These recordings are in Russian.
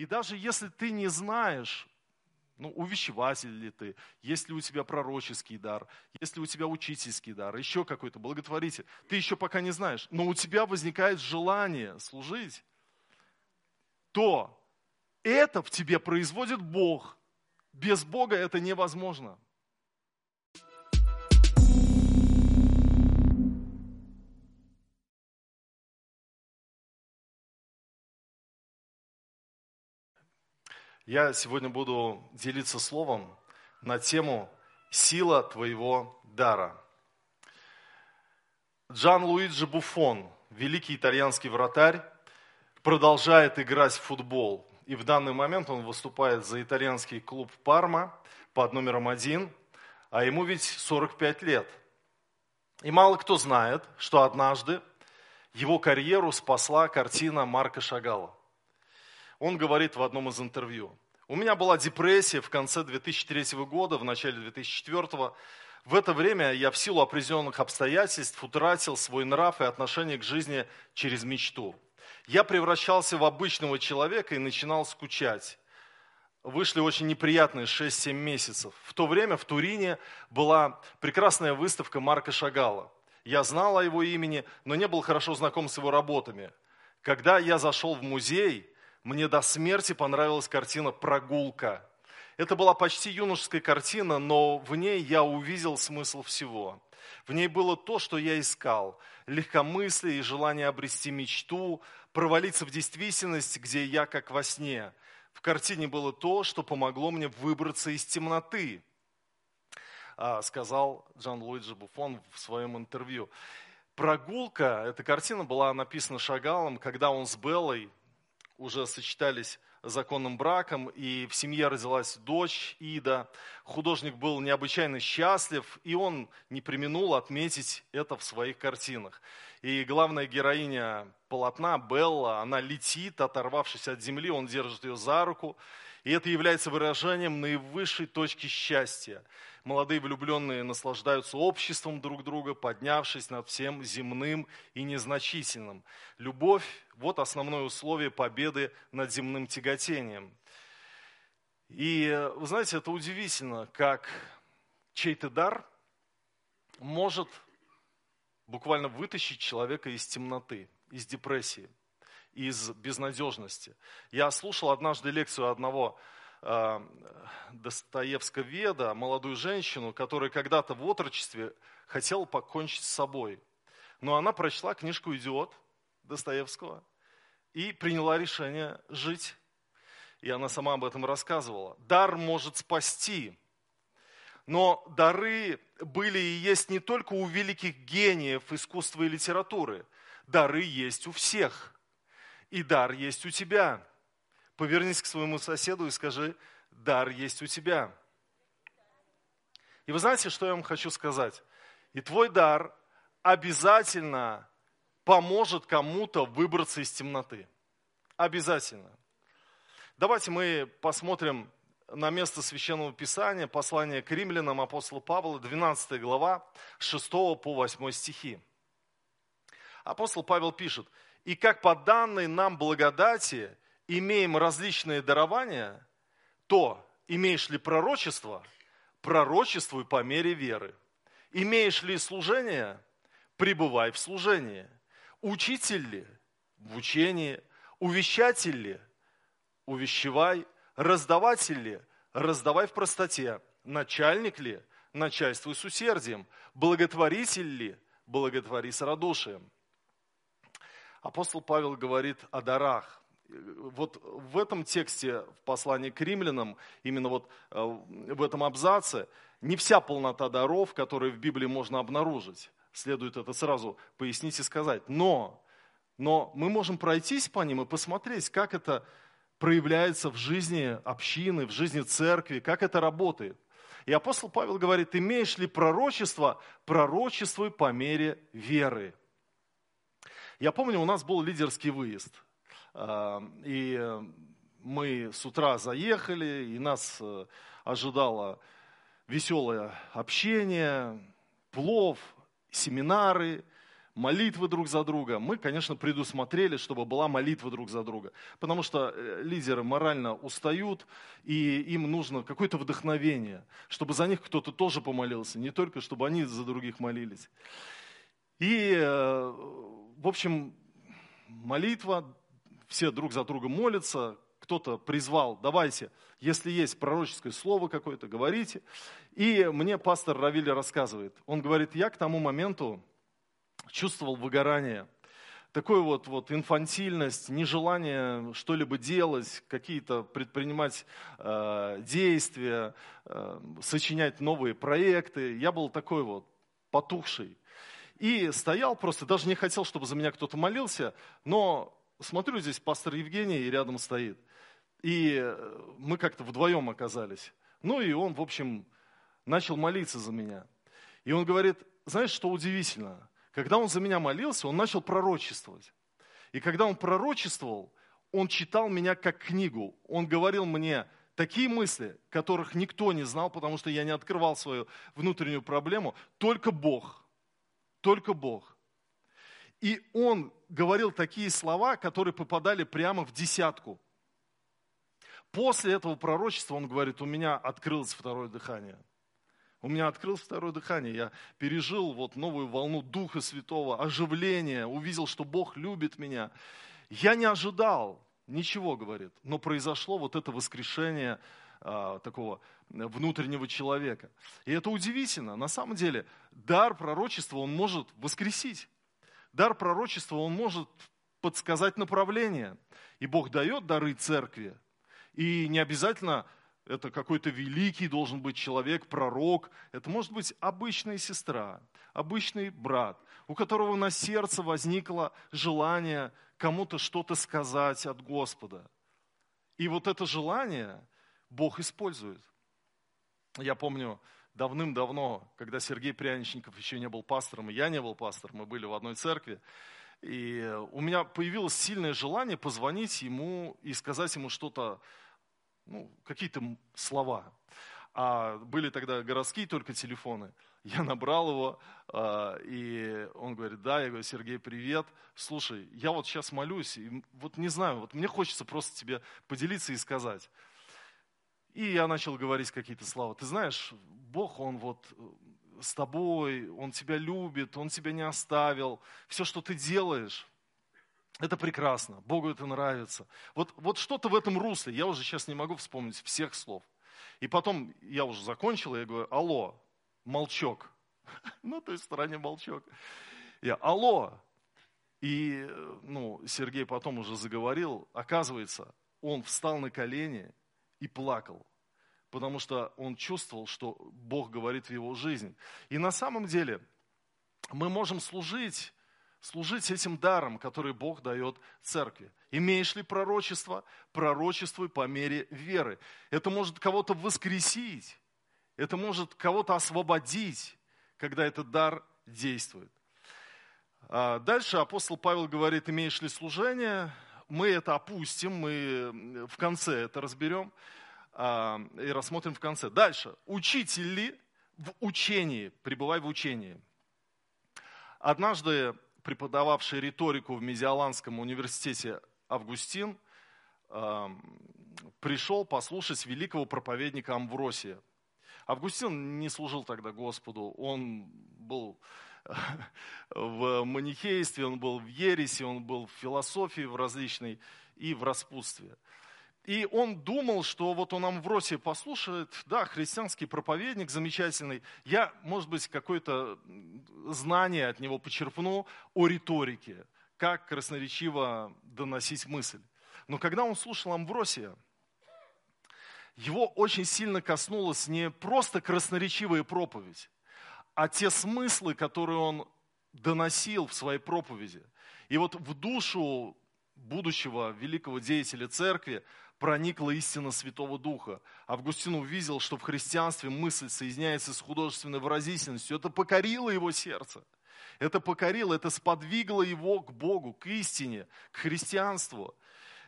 И даже если ты не знаешь, ну, увещеватель ли ты, есть ли у тебя пророческий дар, есть ли у тебя учительский дар, еще какой-то благотворитель, ты еще пока не знаешь, но у тебя возникает желание служить, то это в тебе производит Бог. Без Бога это невозможно. Я сегодня буду делиться словом на тему «Сила твоего дара». Джан Луиджи Буфон, великий итальянский вратарь, продолжает играть в футбол. И в данный момент он выступает за итальянский клуб Парма под номером один, а ему ведь 45 лет. И мало кто знает, что однажды его карьеру спасла картина Марка Шагала. Он говорит в одном из интервью, у меня была депрессия в конце 2003 года, в начале 2004. В это время я в силу определенных обстоятельств утратил свой нрав и отношение к жизни через мечту. Я превращался в обычного человека и начинал скучать. Вышли очень неприятные 6-7 месяцев. В то время в Турине была прекрасная выставка Марка Шагала. Я знал о его имени, но не был хорошо знаком с его работами. Когда я зашел в музей, мне до смерти понравилась картина «Прогулка». Это была почти юношеская картина, но в ней я увидел смысл всего. В ней было то, что я искал. Легкомыслие и желание обрести мечту, провалиться в действительность, где я как во сне. В картине было то, что помогло мне выбраться из темноты, а, сказал Джан Луиджи Буфон в своем интервью. Прогулка, эта картина была написана Шагалом, когда он с Беллой уже сочетались законным браком, и в семье родилась дочь Ида. Художник был необычайно счастлив, и он не применул отметить это в своих картинах. И главная героиня полотна, Белла, она летит, оторвавшись от земли, он держит ее за руку, и это является выражением наивысшей точки счастья. Молодые влюбленные наслаждаются обществом друг друга, поднявшись над всем земным и незначительным. Любовь – вот основное условие победы над земным тяготением. И вы знаете, это удивительно, как чей-то дар может буквально вытащить человека из темноты, из депрессии – из безнадежности. Я слушал однажды лекцию одного э, Достоевского-веда, молодую женщину, которая когда-то в отрочестве хотела покончить с собой. Но она прочла книжку «Идиот» Достоевского и приняла решение жить. И она сама об этом рассказывала. Дар может спасти. Но дары были и есть не только у великих гениев искусства и литературы. Дары есть у всех и дар есть у тебя. Повернись к своему соседу и скажи, дар есть у тебя. И вы знаете, что я вам хочу сказать? И твой дар обязательно поможет кому-то выбраться из темноты. Обязательно. Давайте мы посмотрим на место Священного Писания, послание к римлянам апостола Павла, 12 глава, 6 по 8 стихи. Апостол Павел пишет, и как по данной нам благодати имеем различные дарования, то имеешь ли пророчество, пророчествуй по мере веры. Имеешь ли служение, пребывай в служении. Учитель ли, в учении. Увещатель ли, увещевай. Раздаватель ли, раздавай в простоте. Начальник ли, начальствуй с усердием. Благотворитель ли, благотвори с радушием апостол Павел говорит о дарах. Вот в этом тексте, в послании к римлянам, именно вот э, в этом абзаце, не вся полнота даров, которые в Библии можно обнаружить. Следует это сразу пояснить и сказать. Но, но мы можем пройтись по ним и посмотреть, как это проявляется в жизни общины, в жизни церкви, как это работает. И апостол Павел говорит, имеешь ли пророчество, пророчествуй по мере веры. Я помню, у нас был лидерский выезд. А, и мы с утра заехали, и нас э, ожидало веселое общение, плов, семинары, молитвы друг за друга. Мы, конечно, предусмотрели, чтобы была молитва друг за друга. Потому что э, лидеры морально устают, и им нужно какое-то вдохновение, чтобы за них кто-то тоже помолился, не только чтобы они за других молились. И, э, в общем, молитва, все друг за друга молятся, кто-то призвал, давайте, если есть пророческое слово какое-то, говорите. И мне пастор Равили рассказывает, он говорит, я к тому моменту чувствовал выгорание, такую вот, вот инфантильность, нежелание что-либо делать, какие-то предпринимать э, действия, э, сочинять новые проекты. Я был такой вот потухший. И стоял просто, даже не хотел, чтобы за меня кто-то молился, но смотрю, здесь пастор Евгений и рядом стоит. И мы как-то вдвоем оказались. Ну и он, в общем, начал молиться за меня. И он говорит, знаешь, что удивительно? Когда он за меня молился, он начал пророчествовать. И когда он пророчествовал, он читал меня как книгу. Он говорил мне такие мысли, которых никто не знал, потому что я не открывал свою внутреннюю проблему. Только Бог. Только Бог. И он говорил такие слова, которые попадали прямо в десятку. После этого пророчества он говорит, у меня открылось второе дыхание – у меня открылось второе дыхание. Я пережил вот новую волну Духа Святого, оживление, увидел, что Бог любит меня. Я не ожидал ничего, говорит, но произошло вот это воскрешение а, такого внутреннего человека. И это удивительно. На самом деле, дар пророчества, он может воскресить. Дар пророчества, он может подсказать направление. И Бог дает дары церкви. И не обязательно это какой-то великий должен быть человек, пророк. Это может быть обычная сестра, обычный брат, у которого на сердце возникло желание кому-то что-то сказать от Господа. И вот это желание Бог использует. Я помню, давным-давно, когда Сергей Пряничников еще не был пастором, и я не был пастором, мы были в одной церкви, и у меня появилось сильное желание позвонить ему и сказать ему что-то ну, какие-то слова. А были тогда городские только телефоны. Я набрал его, а, и он говорит, да, я говорю, Сергей, привет. Слушай, я вот сейчас молюсь, и вот не знаю, вот мне хочется просто тебе поделиться и сказать. И я начал говорить какие-то слова. Ты знаешь, Бог, Он вот э, с тобой, Он тебя любит, Он тебя не оставил. Все, что ты делаешь, это прекрасно, Богу это нравится. Вот, вот что-то в этом русле, я уже сейчас не могу вспомнить всех слов. И потом я уже закончил, я говорю, алло, молчок. На той стороне молчок. Я, алло. И ну, Сергей потом уже заговорил, оказывается, он встал на колени и плакал, потому что он чувствовал, что Бог говорит в его жизнь. И на самом деле мы можем служить служить этим даром, который Бог дает церкви. Имеешь ли пророчество? Пророчествуй по мере веры. Это может кого-то воскресить, это может кого-то освободить, когда этот дар действует. А дальше апостол Павел говорит, имеешь ли служение? Мы это опустим, мы в конце это разберем а, и рассмотрим в конце. Дальше. Учитель ли в учении? Пребывай в учении. Однажды преподававший риторику в Мезиаланском университете Августин, пришел послушать великого проповедника Амвросия. Августин не служил тогда Господу, он был в манихействе, он был в ересе, он был в философии в различной и в распутстве. И он думал, что вот он Амвросия послушает, да, христианский проповедник замечательный, я, может быть, какое-то знание от него почерпну о риторике, как красноречиво доносить мысль. Но когда он слушал Амвросия, его очень сильно коснулась не просто красноречивая проповедь, а те смыслы, которые он доносил в своей проповеди. И вот в душу будущего великого деятеля церкви проникла истина Святого Духа. Августин увидел, что в христианстве мысль соединяется с художественной выразительностью. Это покорило его сердце. Это покорило, это сподвигло его к Богу, к истине, к христианству.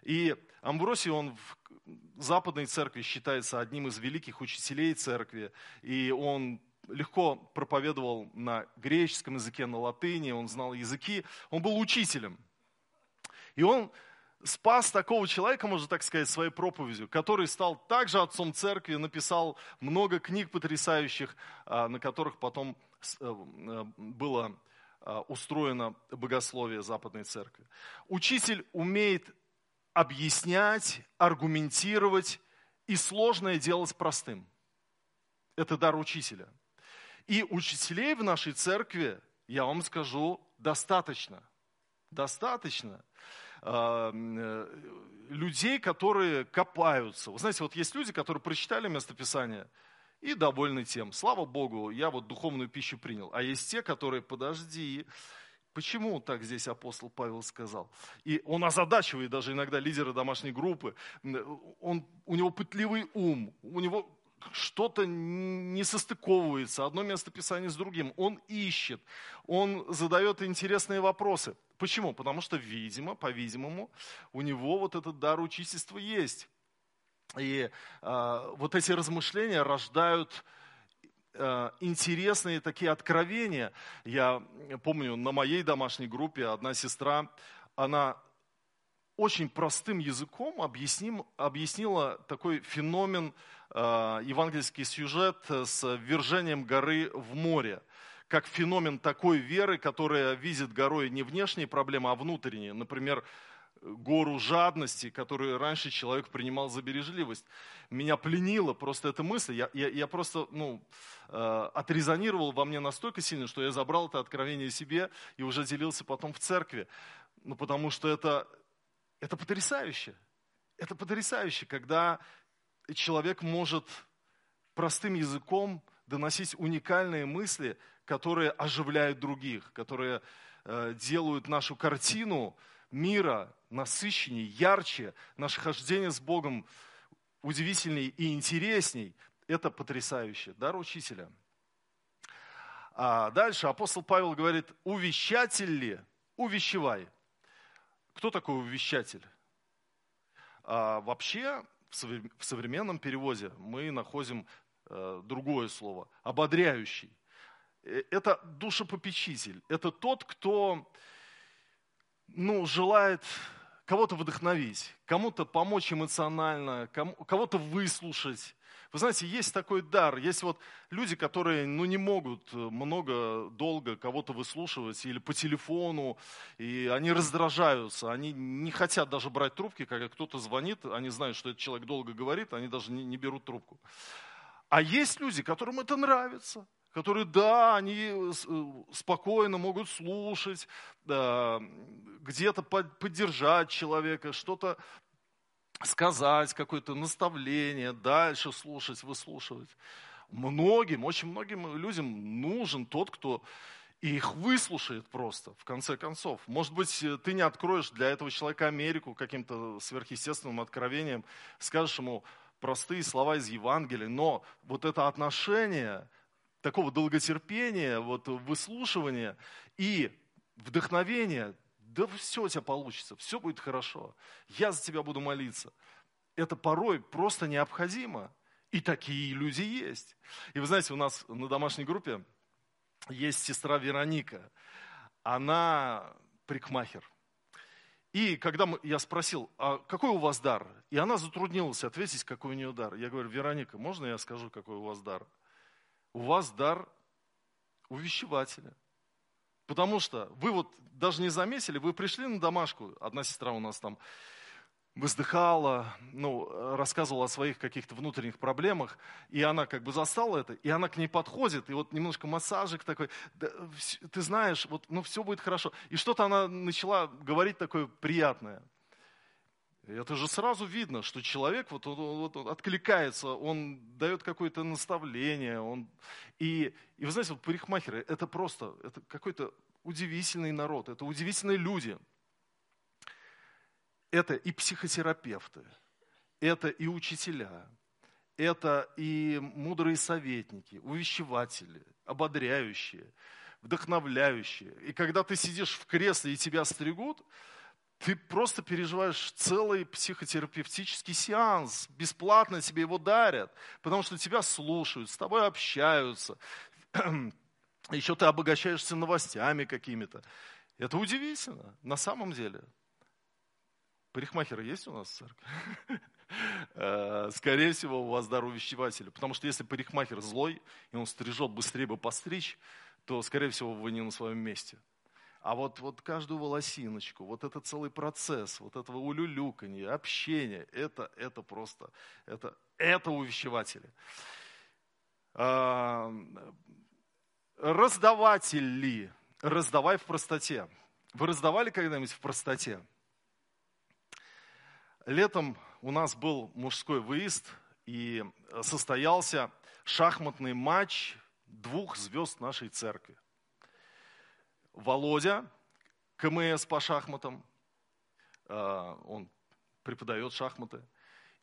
И Амбросий, он в западной церкви считается одним из великих учителей церкви. И он легко проповедовал на греческом языке, на латыни, он знал языки, он был учителем. И он спас такого человека, можно так сказать, своей проповедью, который стал также отцом церкви, написал много книг потрясающих, а, на которых потом э, э, было а, устроено богословие Западной Церкви. Учитель умеет объяснять, аргументировать и сложное делать простым. Это дар учителя. И учителей в нашей церкви, я вам скажу, достаточно. Достаточно. А, э, людей, которые копаются. Вы знаете, вот есть люди, которые прочитали местописание и довольны тем. Слава Богу, я вот духовную пищу принял. А есть те, которые, подожди, Почему так здесь апостол Павел сказал? И он озадачивает даже иногда лидера домашней группы. Он, у него пытливый ум, у него что-то не состыковывается, одно место Писания с другим. Он ищет, он задает интересные вопросы. Почему? Потому что, видимо, по-видимому, у него вот этот дар учительства есть. И э, вот эти размышления рождают э, интересные такие откровения. Я помню, на моей домашней группе одна сестра, она очень простым языком объясним, объяснила такой феномен, э, евангельский сюжет с вержением горы в море как феномен такой веры, которая видит горой не внешние проблемы, а внутренние. Например, гору жадности, которую раньше человек принимал за бережливость. Меня пленила просто эта мысль. Я, я, я просто ну, э, отрезонировал во мне настолько сильно, что я забрал это откровение себе и уже делился потом в церкви. Ну, потому что это, это потрясающе. Это потрясающе, когда человек может простым языком доносить уникальные мысли, которые оживляют других, которые э, делают нашу картину мира насыщеннее, ярче, наше хождение с Богом удивительней и интересней. Это потрясающе. Дар учителя. А дальше апостол Павел говорит, увещатель ли? Увещевай. Кто такой увещатель? А вообще в современном переводе мы находим э, другое слово, ободряющий. Э, это душепопечитель, это тот, кто ну, желает кого-то вдохновить, кому-то помочь эмоционально, кого-то выслушать. Вы знаете, есть такой дар, есть вот люди, которые ну, не могут э, много, долго кого-то выслушивать или по телефону, и они раздражаются, они не хотят даже брать трубки, когда кто-то звонит, они знают, что этот человек долго говорит, они даже не, не берут трубку. А есть люди, которым это нравится которые, да, они э, спокойно могут слушать, да, где-то поддержать человека, что-то сказать, какое-то наставление, дальше слушать, выслушивать. Многим, очень многим людям нужен тот, кто их выслушает просто, в конце концов. Может быть, ты не откроешь для этого человека Америку каким-то сверхъестественным откровением, скажешь ему простые слова из Евангелия, но вот это отношение – такого долготерпения, вот, выслушивания и вдохновения, да все у тебя получится, все будет хорошо, я за тебя буду молиться. Это порой просто необходимо. И такие люди есть. И вы знаете, у нас на домашней группе есть сестра Вероника. Она прикмахер. И когда я спросил, а какой у вас дар? И она затруднилась ответить, какой у нее дар. Я говорю, Вероника, можно я скажу, какой у вас дар? у вас дар увещевателя. Потому что вы вот даже не заметили, вы пришли на домашку, одна сестра у нас там вздыхала, ну, рассказывала о своих каких-то внутренних проблемах, и она как бы застала это, и она к ней подходит, и вот немножко массажик такой, да, ты знаешь, вот, ну, все будет хорошо. И что-то она начала говорить такое приятное. Это же сразу видно, что человек вот, вот, вот откликается, он дает какое-то наставление. Он... И, и вы знаете, вот парикмахеры, это просто, это какой-то удивительный народ, это удивительные люди. Это и психотерапевты, это и учителя, это и мудрые советники, увещеватели, ободряющие, вдохновляющие. И когда ты сидишь в кресле и тебя стригут, ты просто переживаешь целый психотерапевтический сеанс, бесплатно тебе его дарят, потому что тебя слушают, с тобой общаются, еще ты обогащаешься новостями какими-то. Это удивительно, на самом деле. Парикмахеры есть у нас в церкви? Э, скорее всего, у вас дар увещевателя. Потому что если парикмахер злой, и он стрижет быстрее бы постричь, то, скорее всего, вы не на своем месте. А вот, вот каждую волосиночку, вот этот целый процесс, вот этого улюлюканья, общения, это, это просто, это, это увещеватели. А, раздаватели, раздавай в простоте. Вы раздавали когда-нибудь в простоте? Летом у нас был мужской выезд, и состоялся шахматный матч двух звезд нашей церкви. Володя, КМС по шахматам, э, он преподает шахматы,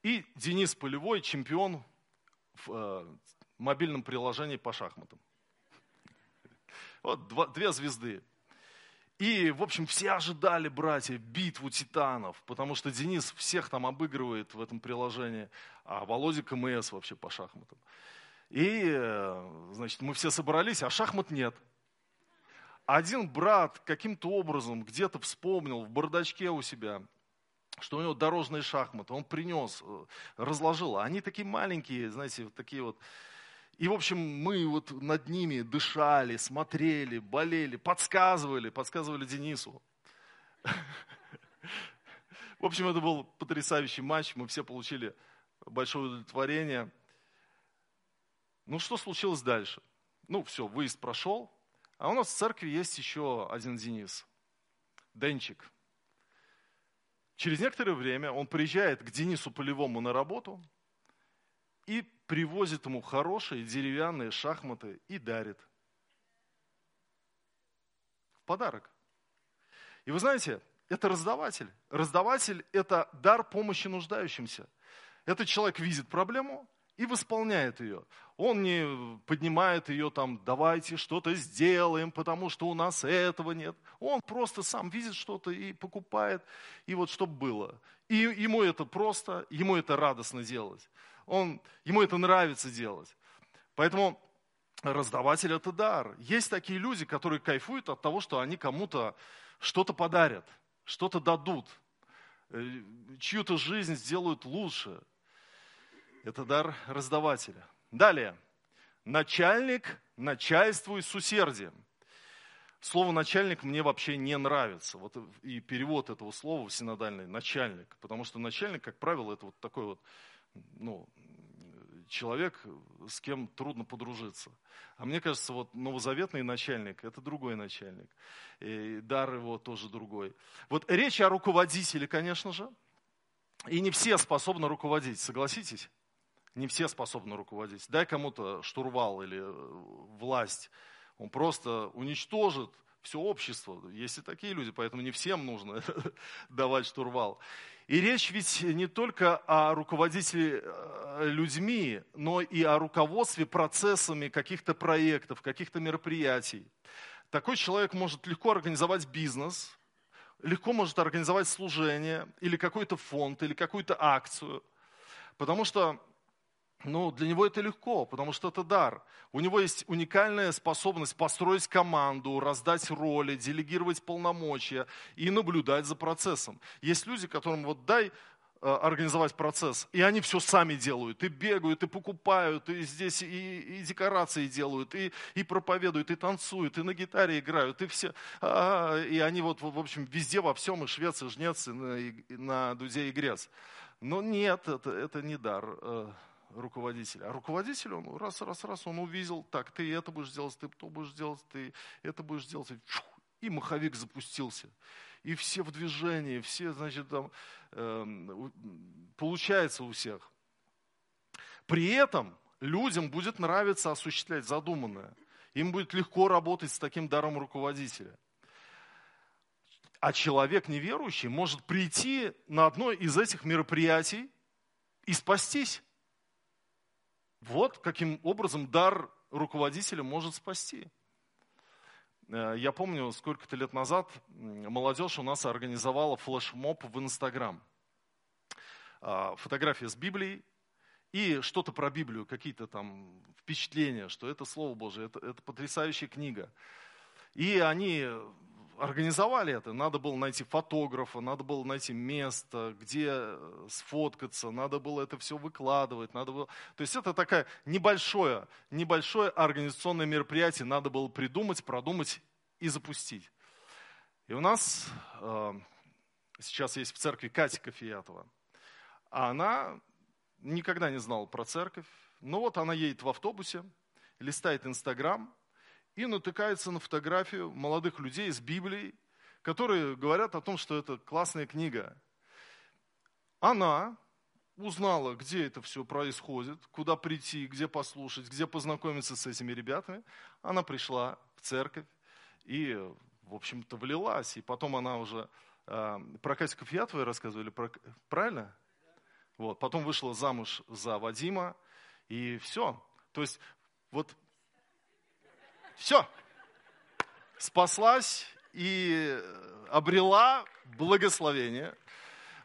и Денис Полевой, чемпион в э, мобильном приложении по шахматам. Вот два, две звезды. И, в общем, все ожидали, братья, битву титанов, потому что Денис всех там обыгрывает в этом приложении, а Володя КМС вообще по шахматам. И, э, значит, мы все собрались, а шахмат нет. Один брат каким-то образом где-то вспомнил в бардачке у себя, что у него дорожные шахматы, он принес, э, разложил. Они такие маленькие, знаете, вот такие вот. И, в общем, мы вот над ними дышали, смотрели, болели, подсказывали, подсказывали Денису. В общем, это был потрясающий матч, мы все получили большое удовлетворение. Ну, что случилось дальше? Ну, все, выезд прошел. А у нас в церкви есть еще один Денис. Денчик. Через некоторое время он приезжает к Денису Полевому на работу и привозит ему хорошие деревянные шахматы и дарит. В подарок. И вы знаете, это раздаватель. Раздаватель – это дар помощи нуждающимся. Этот человек видит проблему, и восполняет ее. Он не поднимает ее там, давайте что-то сделаем, потому что у нас этого нет. Он просто сам видит что-то и покупает, и вот чтобы было. И ему это просто, ему это радостно делать. Он, ему это нравится делать. Поэтому раздаватель – это дар. Есть такие люди, которые кайфуют от того, что они кому-то что-то подарят, что-то дадут, э, чью-то жизнь сделают лучше – это дар раздавателя. Далее. Начальник начальствует с усердием. Слово начальник мне вообще не нравится. Вот и перевод этого слова синодальный начальник. Потому что начальник, как правило, это вот такой вот ну, человек, с кем трудно подружиться. А мне кажется, вот новозаветный начальник – это другой начальник. И дар его тоже другой. Вот речь о руководителе, конечно же. И не все способны руководить, согласитесь? Не все способны руководить. Дай кому-то штурвал или э, власть. Он просто уничтожит все общество. Есть и такие люди, поэтому не всем нужно давать штурвал. И речь ведь не только о руководителе э, людьми, но и о руководстве процессами каких-то проектов, каких-то мероприятий. Такой человек может легко организовать бизнес, легко может организовать служение, или какой-то фонд, или какую-то акцию. Потому что ну, для него это легко, потому что это дар. У него есть уникальная способность построить команду, раздать роли, делегировать полномочия и наблюдать за процессом. Есть люди, которым вот дай э, организовать процесс, и они все сами делают, и бегают, и покупают, и здесь и, и декорации делают, и, и проповедуют, и танцуют, и на гитаре играют, и все, а, и они вот, в общем, везде во всем, и швец, и жнец, и на, и на дуде и грец. Но нет, это, это не дар э, руководителя. А руководитель, он раз, раз, раз, он увидел, так, ты это будешь делать, ты то будешь делать, ты это будешь делать. И маховик запустился. И все в движении, все, значит, там, э, получается у всех. При этом людям будет нравиться осуществлять задуманное. Им будет легко работать с таким даром руководителя. А человек неверующий может прийти на одно из этих мероприятий и спастись. Вот каким образом дар руководителя может спасти. Э, я помню, сколько-то лет назад молодежь у нас организовала флешмоб в Инстаграм. А, фотография с Библией, и что-то про Библию, какие-то там впечатления, что это Слово Божие, это, это потрясающая книга. И они организовали это. Надо было найти фотографа, надо было найти место, где сфоткаться, надо было это все выкладывать. Надо было... То есть это такое небольшое, небольшое организационное мероприятие, надо было придумать, продумать и запустить. И у нас э, сейчас есть в церкви Катя Кофеятова. А она никогда не знала про церковь. Но вот она едет в автобусе, листает Инстаграм и натыкается на фотографию молодых людей с Библией, которые говорят о том, что это классная книга. Она узнала, где это все происходит, куда прийти, где послушать, где познакомиться с этими ребятами. Она пришла в церковь и, в общем-то, влилась. И потом она уже э, про Катю Кофьятовой рассказывали, про, правильно? Вот, потом вышла замуж за Вадима, и все. То есть, вот, все. Спаслась и обрела благословение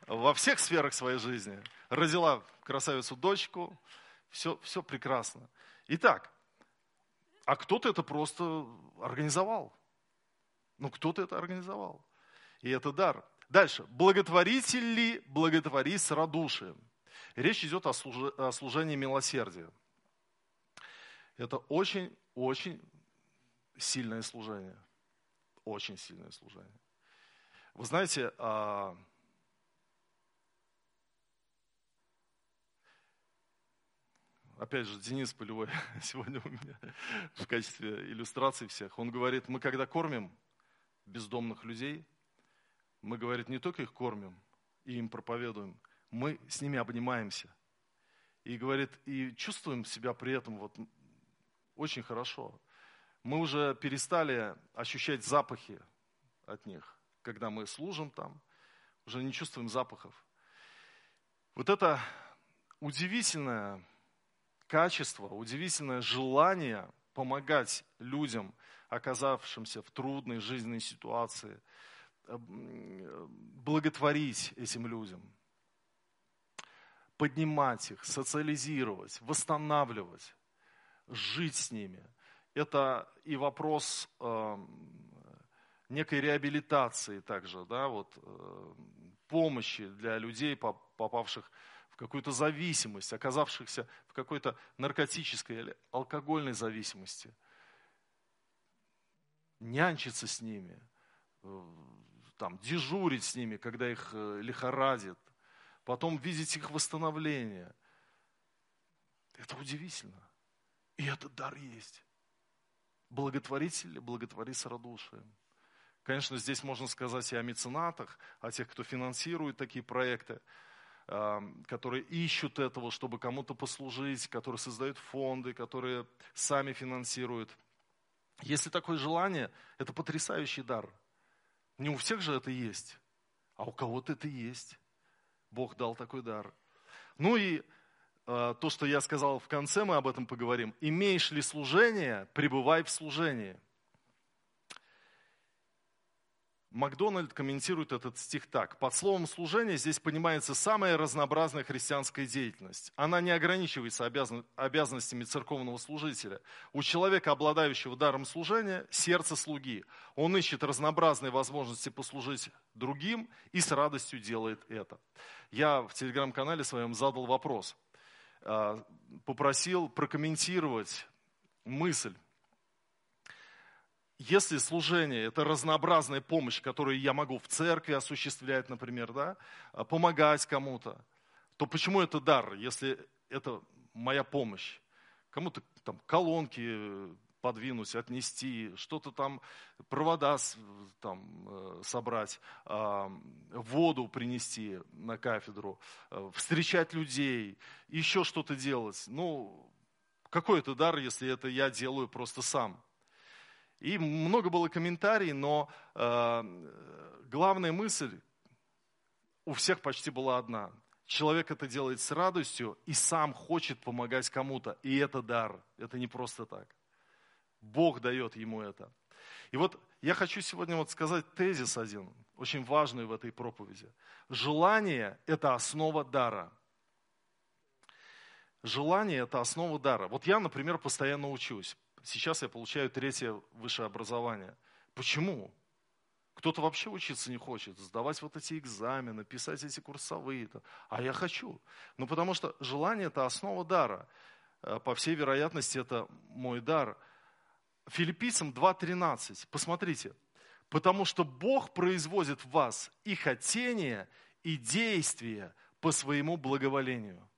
во всех сферах своей жизни. Родила красавицу дочку, все, все прекрасно. Итак, а кто-то это просто организовал. Ну, кто-то это организовал. И это дар. Дальше. Благотворитель ли благотвори с радушием? Речь идет о, служ... о служении милосердия. Это очень-очень сильное служение. Очень сильное служение. Вы знаете, а, опять же, Денис Полевой сегодня у меня в качестве иллюстрации всех, он говорит, мы когда кормим бездомных людей, мы, говорит, не только их кормим и им проповедуем, мы с ними обнимаемся. И говорит, и чувствуем себя при этом вот очень хорошо. Мы уже перестали ощущать запахи от них, когда мы служим там, уже не чувствуем запахов. Вот это удивительное качество, удивительное желание помогать людям, оказавшимся в трудной жизненной ситуации – Э, благотворить этим людям, поднимать их, социализировать, восстанавливать, жить с ними. Это и вопрос э, некой реабилитации также, да, вот, э, помощи для людей, попавших в какую-то зависимость, оказавшихся в какой-то наркотической или алкогольной зависимости. Нянчиться с ними, там, дежурить с ними, когда их э, лихорадит, потом видеть их восстановление. Это удивительно. И этот дар есть. Благотворитель благотвори с радушием. Конечно, здесь можно сказать и о меценатах, о тех, кто финансирует такие проекты, которые ищут этого, чтобы кому-то послужить, которые создают фонды, которые сами финансируют. Если такое желание, это потрясающий дар – не у всех же это есть, а у кого-то это есть. Бог дал такой дар. Ну и то, что я сказал в конце, мы об этом поговорим. Имеешь ли служение, пребывай в служении. Макдональд комментирует этот стих так. Под словом служение здесь понимается самая разнообразная христианская деятельность. Она не ограничивается обязан, обязанностями церковного служителя. У человека, обладающего даром служения, сердце слуги. Он ищет разнообразные возможности послужить другим и с радостью делает это. Я в телеграм-канале своем задал вопрос. А, попросил прокомментировать мысль если служение – это разнообразная помощь, которую я могу в церкви осуществлять, например, да, а, помогать кому-то, то почему это дар, если это моя помощь? Кому-то там колонки подвинуть, отнести, что-то там, провода там, э, собрать, а, воду принести на кафедру, э, встречать людей, еще что-то делать. Ну, какой это дар, если это я делаю просто сам? И много было комментариев, но э, главная мысль у всех почти была одна. Человек это делает с радостью и сам хочет помогать кому-то. И это дар. Это не просто так. Бог дает ему это. И вот я хочу сегодня вот сказать тезис один, очень важный в этой проповеди. Желание – это основа дара. желание – это основа дара. Вот я, например, постоянно учусь. Сейчас я получаю третье высшее образование. Почему? Кто-то вообще учиться не хочет, сдавать вот эти экзамены, писать эти курсовые. -то. А я хочу. Ну, потому что желание – это основа дара. Э, по всей вероятности, это мой дар. Филиппийцам 2.13. Посмотрите. Потому что Бог производит в вас и хотение, и действие по своему благоволению.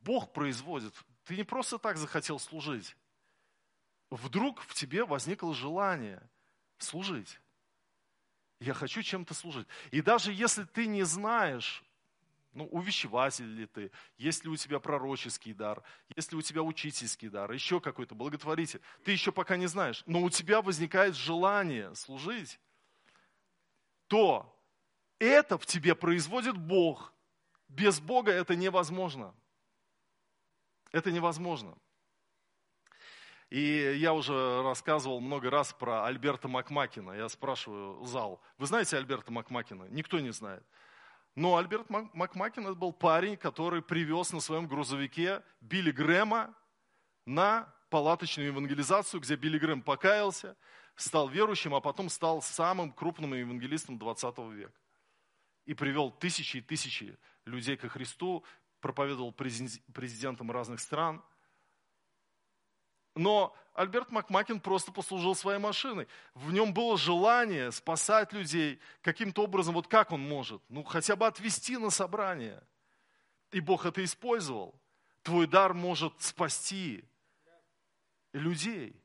Бог производит. Ты не просто так захотел служить. Вдруг в тебе возникло желание служить. Я хочу чем-то служить. И даже если ты не знаешь, ну, увещеватель ли ты, есть ли у тебя пророческий дар, есть ли у тебя учительский дар, еще какой-то благотворитель, ты еще пока не знаешь, но у тебя возникает желание служить, то это в тебе производит Бог. Без Бога это невозможно. Это невозможно. И я уже рассказывал много раз про Альберта Макмакина. Я спрашиваю зал, вы знаете Альберта Макмакина? Никто не знает. Но Альберт Макмакин это был парень, который привез на своем грузовике Билли Грэма на палаточную евангелизацию, где Билли Грэм покаялся, стал верующим, а потом стал самым крупным евангелистом 20 века. И привел тысячи и тысячи людей ко Христу, проповедовал президентам разных стран – но Альберт Макмакин просто послужил своей машиной. В нем было желание спасать людей каким-то образом, вот как он может, ну хотя бы отвести на собрание. И Бог это использовал. Твой дар может спасти людей.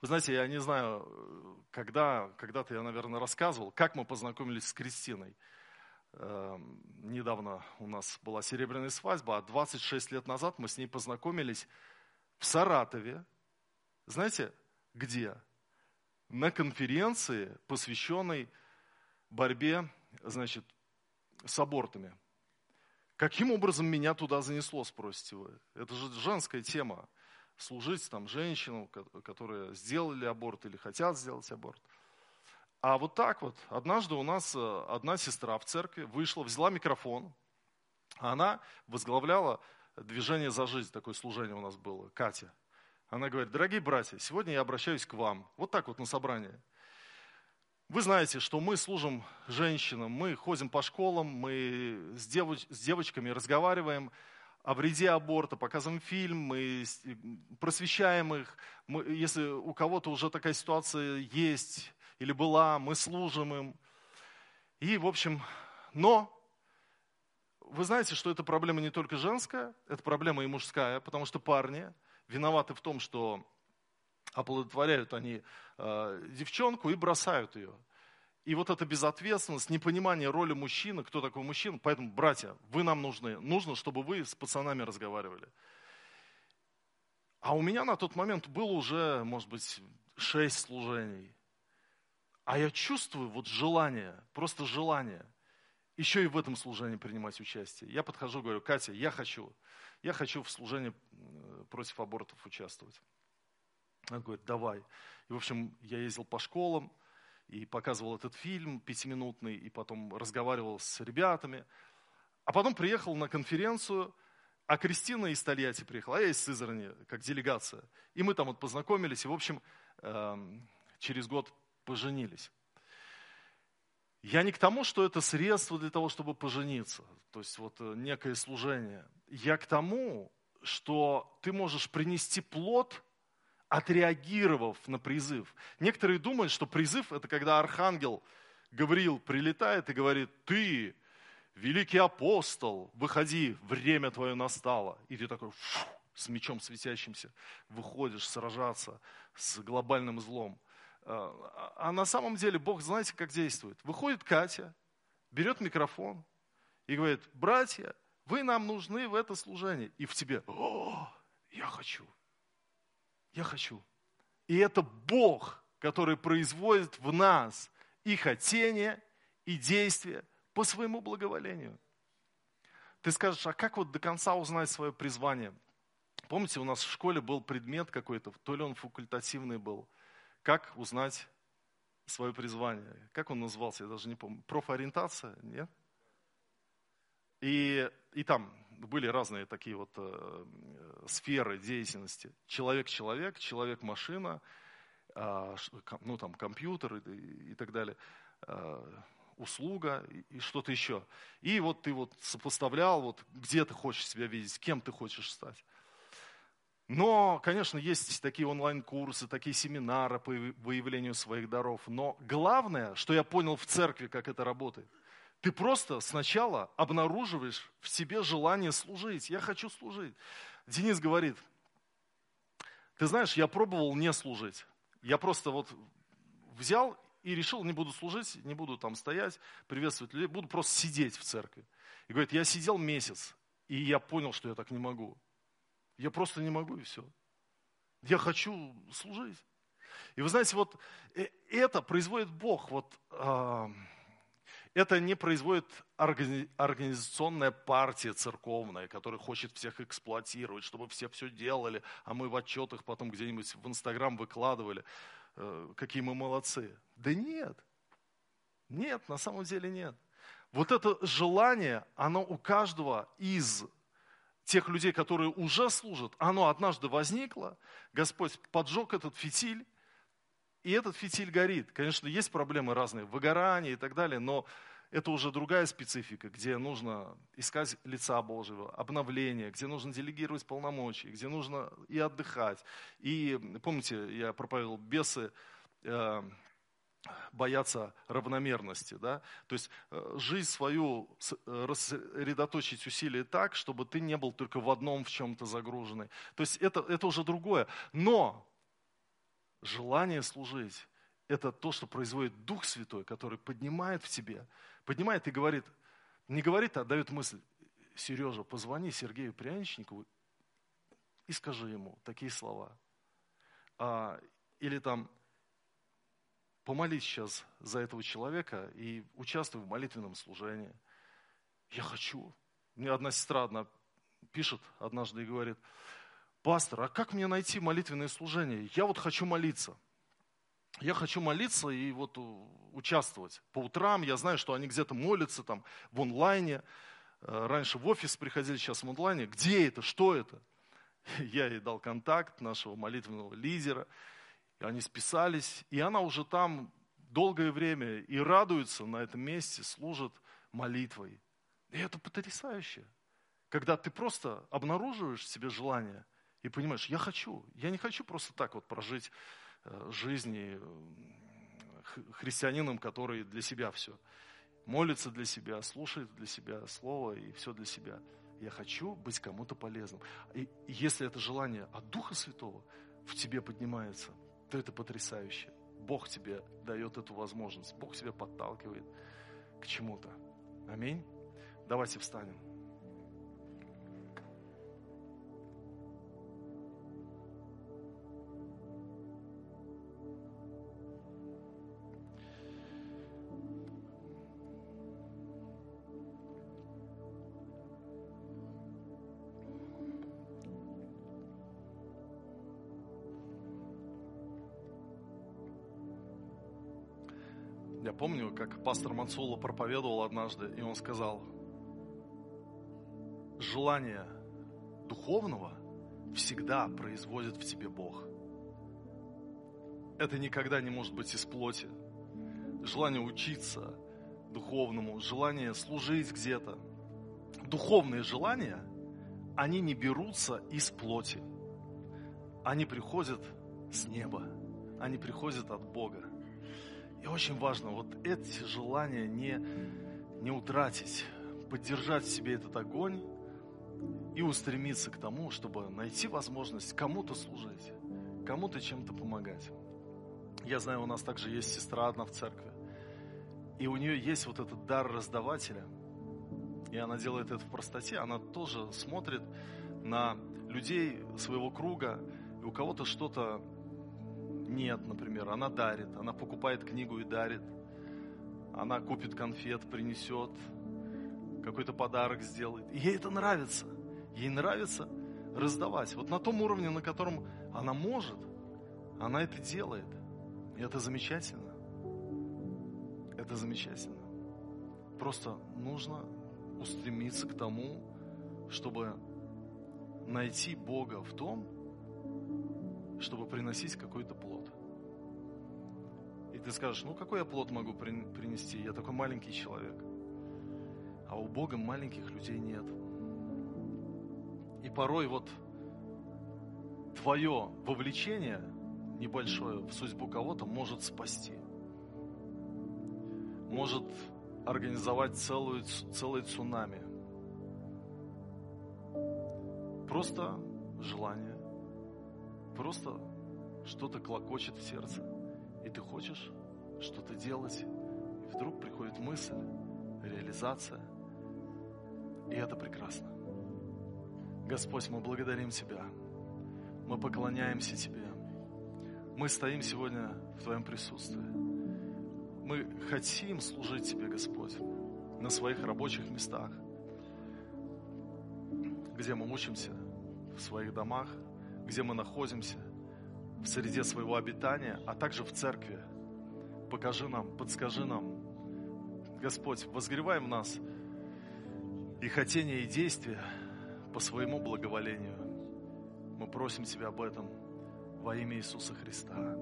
Вы знаете, я не знаю, когда, когда-то я, наверное, рассказывал, как мы познакомились с Кристиной. Эм, недавно у нас была серебряная свадьба, а 26 лет назад мы с ней познакомились в Саратове. Знаете, где? На конференции, посвященной борьбе, значит, с абортами. Каким образом меня туда занесло, спросите вы? Это же женская тема. Служить там женщинам, которые сделали аборт или хотят сделать аборт – а вот так вот, однажды у нас э, одна сестра в церкви вышла, взяла микрофон, она возглавляла движение за жизнь, такое служение у нас было, Катя. Она говорит, дорогие братья, сегодня я обращаюсь к вам, вот так вот на собрание. Вы знаете, что мы служим женщинам, мы ходим по школам, мы с, девоч- с девочками разговариваем о вреде аборта, показываем фильм, мы просвещаем их. Мы, если у кого-то уже такая ситуация есть, или была, мы служим им. И, в общем, но вы знаете, что эта проблема не только женская, это проблема и мужская, потому что парни виноваты в том, что оплодотворяют они э, девчонку и бросают ее. И вот эта безответственность, непонимание роли мужчины, кто такой мужчина. Поэтому, братья, вы нам нужны. Нужно, чтобы вы с пацанами разговаривали. А у меня на тот момент было уже, может быть, шесть служений. А я чувствую вот желание, просто желание, еще и в этом служении принимать участие. Я подхожу, говорю, Катя, я хочу, я хочу в служении против абортов участвовать. Она говорит, давай. И, в общем, я ездил по школам и показывал этот фильм пятиминутный, и потом разговаривал с ребятами. А потом приехал на конференцию, а Кристина из Тольятти приехала, а я из Сызрани, как делегация. И мы там вот познакомились, и, в общем, эм, через год поженились. Я не к тому, что это средство для того, чтобы пожениться, то есть вот э, некое служение. Я к тому, что ты можешь принести плод, отреагировав на призыв. Некоторые думают, что призыв – это когда архангел Гавриил прилетает и говорит, ты, великий апостол, выходи, время твое настало. И ты такой, фу, с мечом светящимся, выходишь сражаться с глобальным злом. А, а на самом деле Бог, знаете, как действует? Выходит Катя, берет микрофон и говорит, братья, вы нам нужны в это служение. И в тебе, о, я хочу, я хочу. И это Бог, который производит в нас и хотение, и действие по своему благоволению. Ты скажешь, а как вот до конца узнать свое призвание? Помните, у нас в школе был предмет какой-то, то ли он факультативный был – как узнать свое призвание? Как он назывался, я даже не помню. Профориентация, нет? И и там были разные такие вот э, сферы деятельности. Человек-человек, человек-машина, э, ну там компьютер и, и так далее, э, услуга и, и что-то еще. И вот ты вот сопоставлял, вот где ты хочешь себя видеть, кем ты хочешь стать. Но, конечно, есть такие онлайн-курсы, такие семинары по выявлению своих даров. Но главное, что я понял в церкви, как это работает, ты просто сначала обнаруживаешь в себе желание служить. Я хочу служить. Денис говорит, ты знаешь, я пробовал не служить. Я просто вот взял и решил, не буду служить, не буду там стоять, приветствовать людей, буду просто сидеть в церкви. И говорит, я сидел месяц, и я понял, что я так не могу. Я просто не могу и все. Я хочу служить. И вы знаете, вот э, это производит Бог. Вот, э, это не производит организационная партия церковная, которая хочет всех эксплуатировать, чтобы все все делали, а мы в отчетах потом где-нибудь в Инстаграм выкладывали, э, какие мы молодцы. Да нет. Нет, на самом деле нет. Вот это желание, оно у каждого из тех людей, которые уже служат, оно однажды возникло, Господь поджег этот фитиль, и этот фитиль горит. Конечно, есть проблемы разные, выгорание и так далее, но это уже другая специфика, где нужно искать лица Божьего, обновление, где нужно делегировать полномочия, где нужно и отдыхать. И помните, я проповедовал бесы, э, бояться равномерности. Да? То есть э, жизнь свою э, рассредоточить усилия так, чтобы ты не был только в одном в чем-то загруженный. То есть это, это уже другое. Но желание служить – это то, что производит Дух Святой, который поднимает в тебе, поднимает и говорит, не говорит, а дает мысль, Сережа, позвони Сергею Пряничникову и скажи ему такие слова. А, или там, помолись сейчас за этого человека и участвуй в молитвенном служении. Я хочу. Мне одна сестра одна пишет однажды и говорит, пастор, а как мне найти молитвенное служение? Я вот хочу молиться. Я хочу молиться и вот участвовать. По утрам я знаю, что они где-то молятся там в онлайне. Э, раньше в офис приходили, сейчас в онлайне. Где это? Что это? Я ей дал контакт нашего молитвенного лидера. И они списались, и она уже там долгое время и радуется на этом месте, служит молитвой. И это потрясающе. Когда ты просто обнаруживаешь себе желание и понимаешь, я хочу, я не хочу просто так вот прожить э, жизни э, христианином, который для себя все. Молится для себя, слушает для себя слово и все для себя. Я хочу быть кому-то полезным. И если это желание от Духа Святого в тебе поднимается – то это потрясающе. Бог тебе дает эту возможность. Бог тебя подталкивает к чему-то. Аминь. Давайте встанем. Как пастор Мансула проповедовал однажды, и он сказал, желание духовного всегда производит в тебе Бог. Это никогда не может быть из плоти. Желание учиться духовному, желание служить где-то. Духовные желания, они не берутся из плоти. Они приходят с неба. Они приходят от Бога. И очень важно вот эти желания не, не утратить, поддержать в себе этот огонь и устремиться к тому, чтобы найти возможность кому-то служить, кому-то чем-то помогать. Я знаю, у нас также есть сестра одна в церкви, и у нее есть вот этот дар раздавателя, и она делает это в простоте, она тоже смотрит на людей своего круга, и у кого-то что-то нет, например, она дарит, она покупает книгу и дарит, она купит конфет, принесет, какой-то подарок сделает. И ей это нравится. Ей нравится раздавать. Вот на том уровне, на котором она может, она это делает. И это замечательно. Это замечательно. Просто нужно устремиться к тому, чтобы найти Бога в том, чтобы приносить какой-то плод. Ты скажешь, ну какой я плод могу принести? Я такой маленький человек. А у Бога маленьких людей нет. И порой вот твое вовлечение небольшое в судьбу кого-то может спасти. Может организовать целую, целое цунами. Просто желание. Просто что-то клокочет в сердце. И ты хочешь что-то делать. И вдруг приходит мысль, реализация. И это прекрасно. Господь, мы благодарим Тебя. Мы поклоняемся Тебе. Мы стоим сегодня в Твоем присутствии. Мы хотим служить Тебе, Господь, на своих рабочих местах, где мы учимся, в своих домах, где мы находимся, в среде своего обитания, а также в церкви. Покажи нам, подскажи нам. Господь, возгревай нас и хотение, и действия по своему благоволению. Мы просим Тебя об этом во имя Иисуса Христа,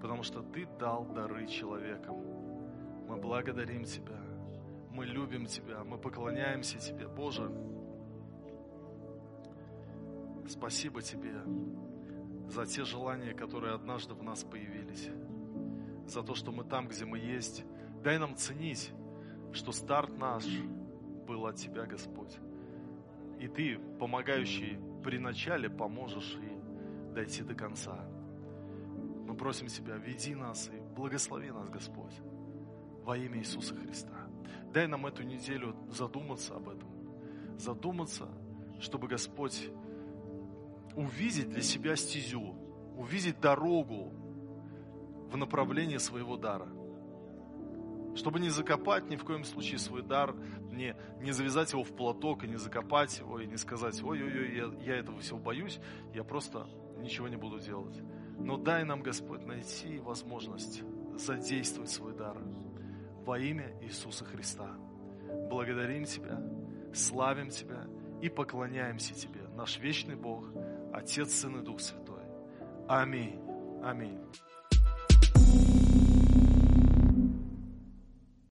потому что Ты дал дары человекам. Мы благодарим Тебя, мы любим Тебя, мы поклоняемся Тебе. Боже, спасибо Тебе за те желания, которые однажды в нас появились, за то, что мы там, где мы есть. Дай нам ценить, что старт наш был от Тебя, Господь. И Ты, помогающий при начале, поможешь и дойти до конца. Мы просим Тебя, веди нас и благослови нас, Господь, во имя Иисуса Христа. Дай нам эту неделю задуматься об этом. Задуматься, чтобы Господь увидеть для себя стезю, увидеть дорогу в направлении своего дара. Чтобы не закопать ни в коем случае свой дар, не, не завязать его в платок и не закопать его, и не сказать, ой-ой-ой, я, я этого всего боюсь, я просто ничего не буду делать. Но дай нам, Господь, найти возможность задействовать свой дар во имя Иисуса Христа. Благодарим Тебя, славим Тебя и поклоняемся Тебе, наш вечный Бог – Отец, Сын и Дух Святой. Аминь. Аминь.